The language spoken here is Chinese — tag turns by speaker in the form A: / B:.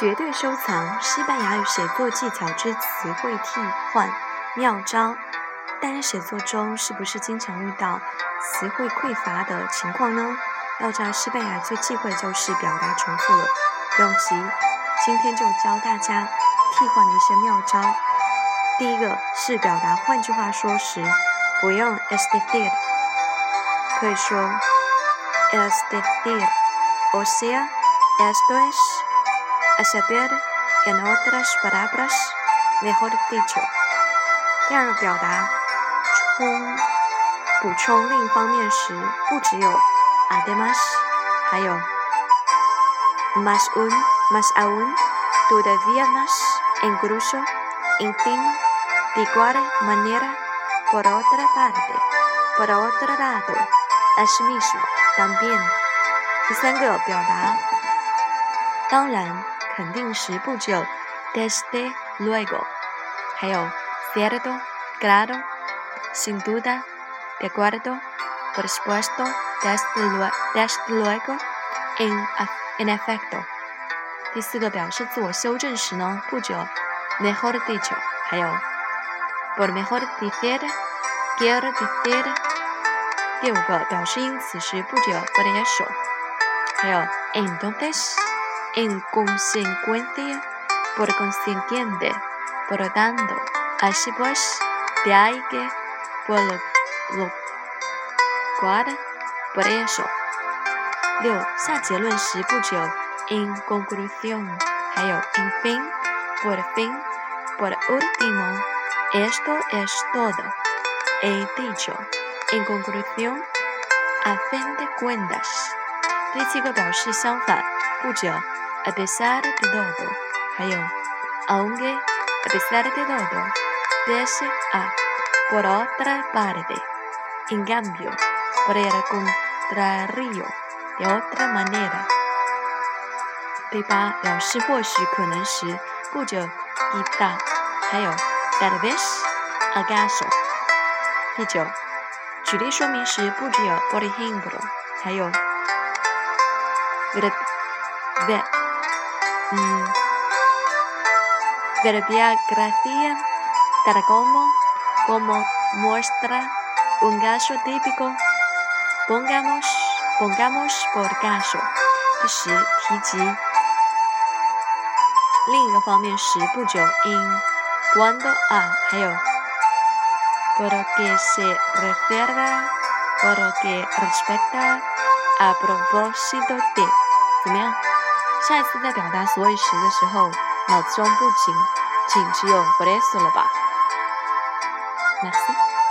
A: 绝对收藏西班牙语写作技巧之词汇替换妙招。单写作中是不是经常遇到词汇匮乏的情况呢？要知道西班牙最忌讳就是表达重复了。不用急，今天就教大家替换的一些妙招。第一个是表达换句话说时，不用 es decir，可以说 es decir，o sea esto es，es decir，en otras palabras，mejor dicho。第二个表达充补充另一方面时，不只有 además，还有 más un，más aún，todavía más，incluso，en fin。De igual manera, por otra parte, por otro lado, asimismo, también。第三个表达，当然， 肯定时不只有 desde luego，还有 cierto, claro, sin duda, de acuerdo, por supuesto, desde desde luego, en en efecto。第四个表示自我修正时呢，不只有 mejor dicho，还有 por mejor decir, quiero decir。第五个表示因此时不只有 por eso，还有 entonces, en consecuencia, por consiguiente, por lo tanto, así pues, de ahí que, por lo, lo cual, por eso。六下结论时不只有 en conclusión，还有 en fin, por fin, por último。Esto es todo. He dicho. En conclusión, a fin de cuentas. 第七个表示相反，不只 A pesar de todo，还有 aunque a pesar de todo, pese a por otra parte, en cambio, por el contrario, de otra manera。第八表示或许可能时，不只 quizá，还有 Tal vez acaso。第九，举例说明时不只有 por ejemplo，还有 ver ver 嗯 verbia gracia tal como como muestra un caso típico。pongamos pongamos por caso。第十，提及另一个方面时不久 in。cuando a 还有 por lo que se refiere por lo que respecta a propósito de 怎么样？ 下一次在表达所以时的时候，脑子中不仅仅只有 b r e s s 了吧？Merci。